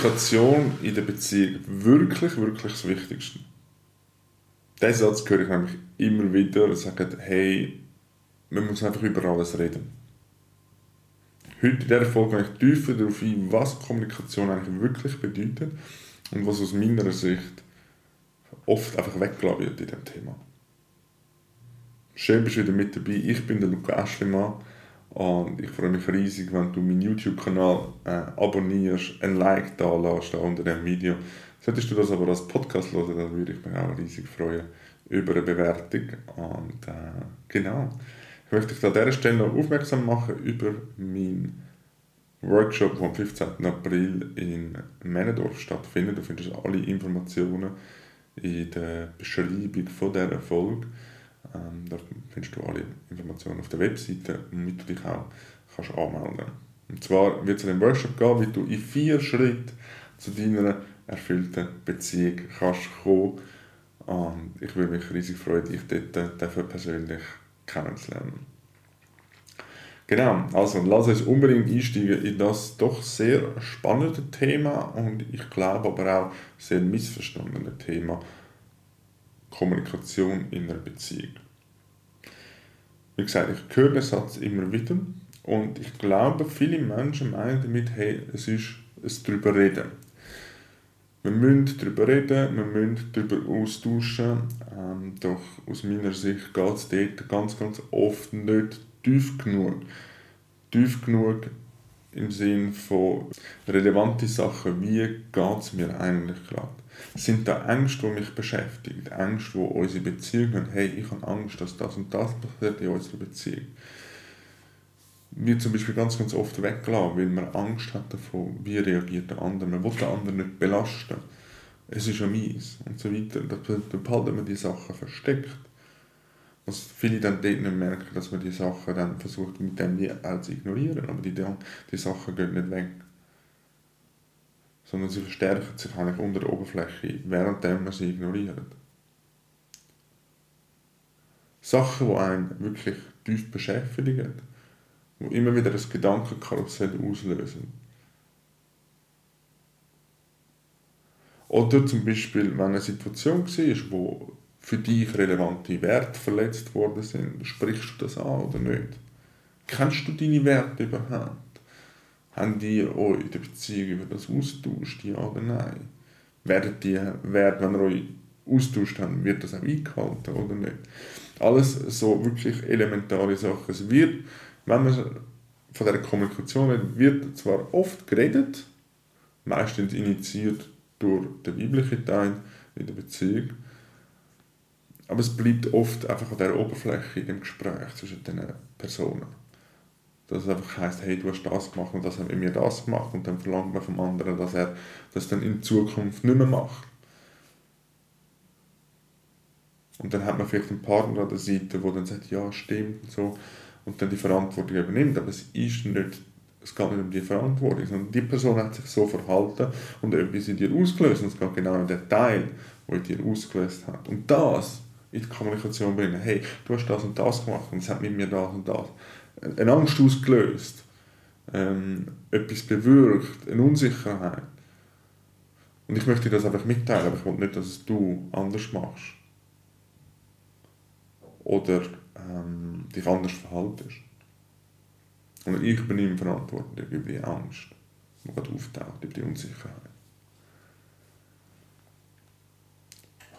Kommunikation in der Beziehung wirklich, wirklich das Wichtigste? Diesen Satz höre ich nämlich immer wieder und sage, hey, man muss einfach über alles reden. Heute in dieser Folge gehe ich tiefer darauf ein, was Kommunikation eigentlich wirklich bedeutet und was aus meiner Sicht oft einfach weggelassen wird in diesem Thema. Schön, bist du wieder mit dabei. Ich bin der Luca Aschlimann und ich freue mich riesig, wenn du meinen YouTube-Kanal äh, abonnierst, ein Like da lässt unter dem Video. Solltest du das aber als Podcast hören, dann würde ich mich auch riesig freuen über eine Bewertung. Und äh, genau, ich möchte dich an dieser Stelle noch aufmerksam machen über meinen Workshop, der am 15. April in Männendorf stattfindet. Du findest alle Informationen in der Beschreibung von dieser Folge. Ähm, da findest du alle Informationen auf der Webseite, damit du dich auch kannst anmelden Und zwar wird es in einem Workshop gehen, wie du in vier Schritten zu deiner erfüllten Beziehung kannst kommen. Und ich würde mich riesig freuen, dich dort dafür persönlich kennenzulernen. Genau, also lass uns unbedingt einsteigen in das doch sehr spannende Thema und ich glaube aber auch sehr missverstandene Thema Kommunikation in einer Beziehung. Wie gesagt, ich höre den Satz immer wieder und ich glaube, viele Menschen meinen damit, hey, es ist es darüber reden. Wir müssen darüber reden, wir müssen darüber austauschen, ähm, doch aus meiner Sicht geht es dort ganz, ganz oft nicht tief genug. Tief genug im Sinn von relevanten Sachen, wie geht es mir eigentlich gerade? Sind da Ängste, die mich beschäftigen? Ängste, die unsere Beziehung haben? Hey, ich habe Angst, dass das und das passiert in unserer Beziehung. Wird zum Beispiel ganz, ganz oft weggelassen, weil man Angst hat davon, wie reagiert der andere. Man will den anderen nicht belasten. Es ist ja mies und so weiter. Da behalten wir die Sachen versteckt. Was viele dann dort merken, dass man die Sachen dann versucht, mit dem auch zu ignorieren. Aber die, die Sachen gehen nicht weg sondern sie verstärken sich eigentlich unter der Oberfläche, während man sie ignoriert. Sachen, die einen wirklich tief beschäftigen, die immer wieder das Gedankenkarussell auslösen. Oder zum Beispiel, wenn eine Situation war, wo für dich relevante Werte verletzt worden sind, sprichst du das an oder nicht? Kennst du deine Werte überhaupt? Habt ihr euch in der Beziehung über das austauscht, ja oder nein? Werden die Werte, wenn ihr euch austauscht habt, wird das auch eingehalten oder nicht? Alles so wirklich elementare Sachen. Es wird, wenn man von der Kommunikation redet, wird zwar oft geredet, meistens initiiert durch den biblischen Teil in der Beziehung, aber es bleibt oft einfach an der Oberfläche in dem Gespräch zwischen den Personen. Dass es einfach heisst, hey, du hast das gemacht und das haben wir das gemacht und dann verlangt man vom anderen, dass er das dann in Zukunft nicht mehr macht. Und dann hat man vielleicht einen Partner an der Seite, der dann sagt, ja, stimmt und so, und dann die Verantwortung übernimmt. Aber es ist nicht, es geht nicht um die Verantwortung, sondern die Person hat sich so verhalten und etwas in dir ausgelöst. Und es geht genau um den Teil, der in dir ausgelöst hat. Und das in die Kommunikation bringen. Hey, du hast das und das gemacht und es hat mit mir das und das eine Angst ausgelöst, ähm, etwas bewirkt, eine Unsicherheit. Und ich möchte dir das einfach mitteilen, aber ich will nicht, dass es du anders machst. Oder ähm, dich anders verhaltest. Und ich übernehme Verantwortung über die Angst, die gerade auftaucht, über die Unsicherheit.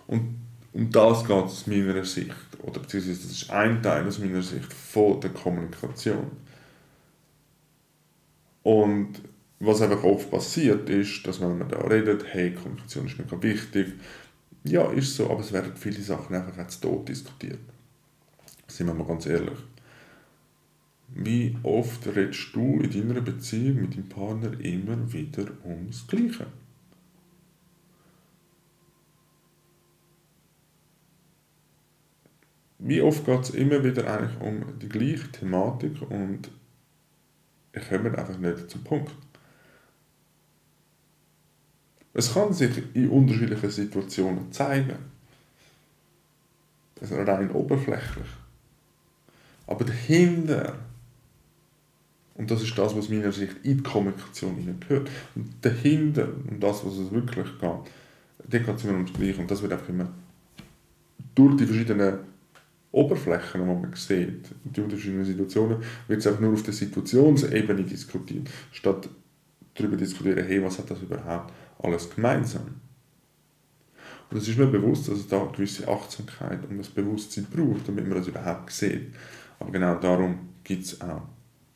Und um das geht aus meiner Sicht, oder beziehungsweise das ist ein Teil aus meiner Sicht von der Kommunikation. Und was einfach oft passiert ist, dass wenn man da redet, hey, Kommunikation ist mir wichtig, ja, ist so, aber es werden viele Sachen einfach als tot diskutiert. Sind wir mal ganz ehrlich. Wie oft redest du in deiner Beziehung mit deinem Partner immer wieder ums Gleiche? Wie oft geht es immer wieder eigentlich um die gleiche Thematik und ich komme einfach nicht zum Punkt. Es kann sich in unterschiedlichen Situationen zeigen. Das ist rein oberflächlich. Aber dahinter Und das ist das, was meiner Sicht in die Kommunikation gehört. Und dahinter, um das, was es wirklich geht, da geht es immer ums Gleiche. Und das wird einfach immer durch die verschiedenen Oberflächen, die man sieht, die unterschiedlichen Situationen, wird es einfach nur auf der Situationsebene diskutiert, statt darüber diskutieren, hey, was hat das überhaupt alles gemeinsam. Und es ist mir bewusst, dass es da eine gewisse Achtsamkeit und das Bewusstsein braucht, damit man das überhaupt sieht. Aber genau darum gibt es auch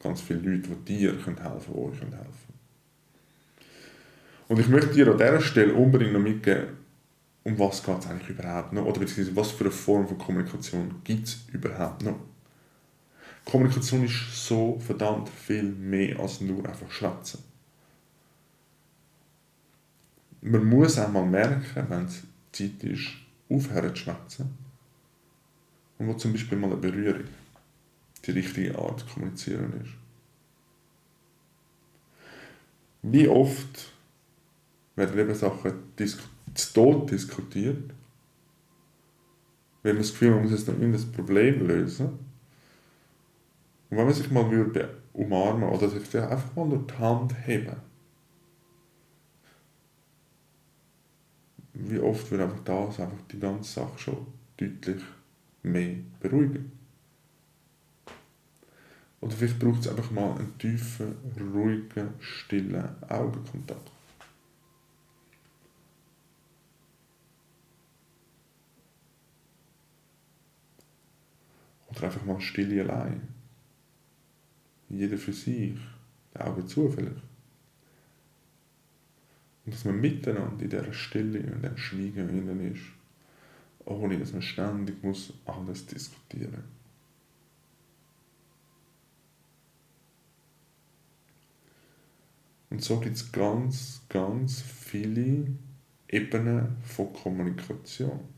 ganz viele Leute, die dir helfen können, die euch helfen können. Und ich möchte dir an dieser Stelle unbedingt noch mitgeben, um was geht es eigentlich überhaupt noch? Oder beziehungsweise was für eine Form von Kommunikation gibt es überhaupt noch? Kommunikation ist so verdammt viel mehr als nur einfach schwätzen. Man muss auch mal merken, wenn es Zeit ist, aufhören zu schwätzen. Und wo zum Beispiel mal eine Berührung die richtige Art zu kommunizieren ist. Wie oft werden eben Sachen zu Tod diskutiert, wenn man das Gefühl hat, man muss jetzt noch irgendein Problem lösen. Und wenn man sich mal würde umarmen oder sich einfach mal nur die Hand heben, wie oft wird einfach das einfach die ganze Sache schon deutlich mehr beruhigen. Oder vielleicht braucht es einfach mal einen tiefen, ruhigen, stillen Augenkontakt. Oder einfach mal still allein. Jeder für sich, die Augen zu vielleicht. Und dass man miteinander in dieser Stille und dem Schweigen innen ist, ohne dass man ständig muss alles diskutieren muss. Und so gibt es ganz, ganz viele Ebenen von Kommunikation.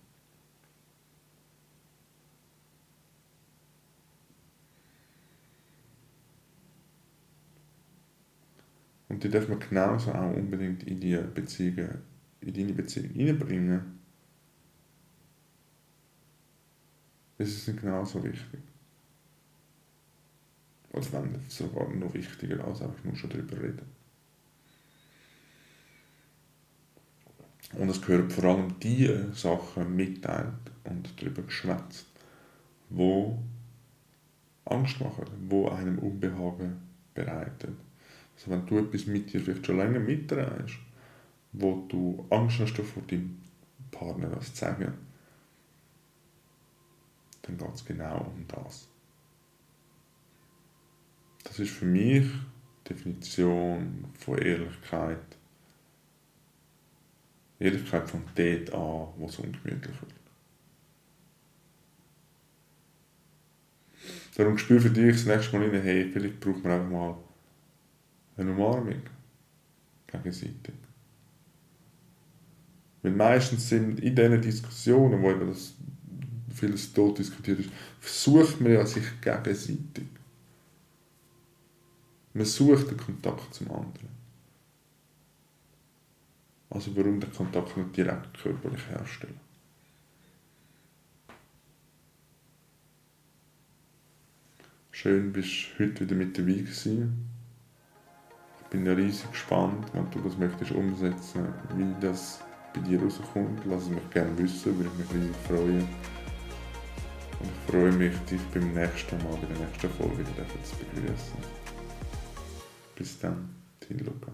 Und die darf man genauso auch unbedingt in die Beziehungen, in deine Beziehung hineinbringen. Das ist genauso wichtig. Oder wenn sogar noch wichtiger als einfach nur schon darüber reden. Und es gehört vor allem die Sachen mitteilt und darüber geschwätzt, wo Angst machen, wo einem Unbehagen bereitet. Also wenn du etwas mit dir vielleicht schon länger mitträgst, wo du Angst hast vor deinem Partner das zu sagen, dann geht es genau um das. Das ist für mich die Definition von Ehrlichkeit Ehrlichkeit von dort an, wo es ungemütlich wird. Darum spür für dich das nächste Mal rein, hey, vielleicht braucht man einfach mal eine Umarmung gegenseitig. Weil meistens sind in diesen Diskussionen, wo eben das vieles tot diskutiert ist, versucht man ja sich gegenseitig. Man sucht den Kontakt zum anderen. Also warum den Kontakt nicht direkt körperlich herstellen? Schön, bist du heute wieder mit dabei gewesen. Bin riesig gespannt, wenn du das möchtest umsetzen, wie das bei dir rauskommt. Lass es mich gerne wissen, würde ich mich riesig freuen. Und ich freue mich, dich beim nächsten Mal, bei der nächsten Folge wieder zu begrüßen. Bis dann, dein Luca.